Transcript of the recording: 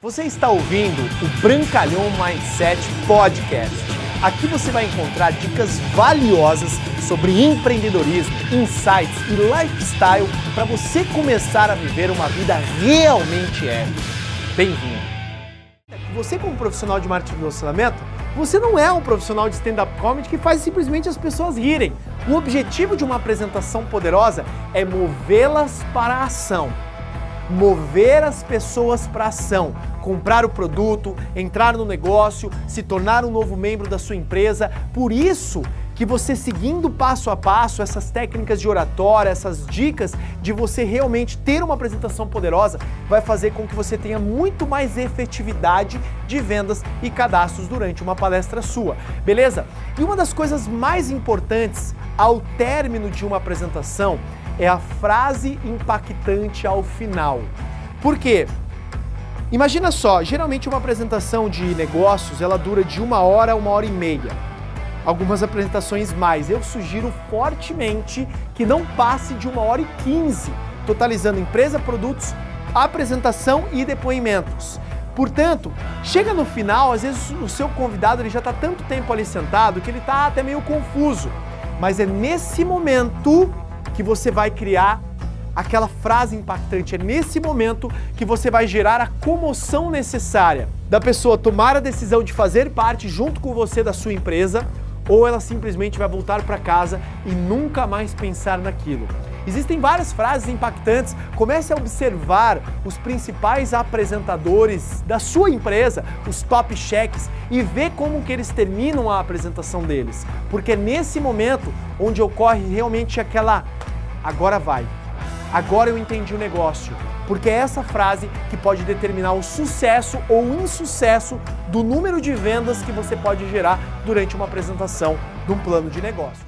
Você está ouvindo o Brancalhão Mindset Podcast. Aqui você vai encontrar dicas valiosas sobre empreendedorismo, insights e lifestyle para você começar a viver uma vida realmente épica. Bem-vindo! Você como profissional de marketing de relacionamento, você não é um profissional de stand-up comedy que faz simplesmente as pessoas rirem. O objetivo de uma apresentação poderosa é movê-las para a ação mover as pessoas para ação, comprar o produto, entrar no negócio, se tornar um novo membro da sua empresa. Por isso que você seguindo passo a passo essas técnicas de oratória, essas dicas de você realmente ter uma apresentação poderosa, vai fazer com que você tenha muito mais efetividade de vendas e cadastros durante uma palestra sua. Beleza? E uma das coisas mais importantes ao término de uma apresentação é a frase impactante ao final. Por quê? Imagina só, geralmente uma apresentação de negócios ela dura de uma hora a uma hora e meia. Algumas apresentações mais. Eu sugiro fortemente que não passe de uma hora e quinze, totalizando empresa, produtos, apresentação e depoimentos. Portanto, chega no final, às vezes o seu convidado ele já está tanto tempo ali sentado que ele está até meio confuso. Mas é nesse momento que você vai criar aquela frase impactante. É nesse momento que você vai gerar a comoção necessária da pessoa tomar a decisão de fazer parte junto com você da sua empresa ou ela simplesmente vai voltar para casa e nunca mais pensar naquilo. Existem várias frases impactantes. Comece a observar os principais apresentadores da sua empresa, os top cheques, e vê como que eles terminam a apresentação deles. Porque é nesse momento onde ocorre realmente aquela agora vai. Agora eu entendi o negócio. Porque é essa frase que pode determinar o sucesso ou o insucesso do número de vendas que você pode gerar durante uma apresentação de um plano de negócio.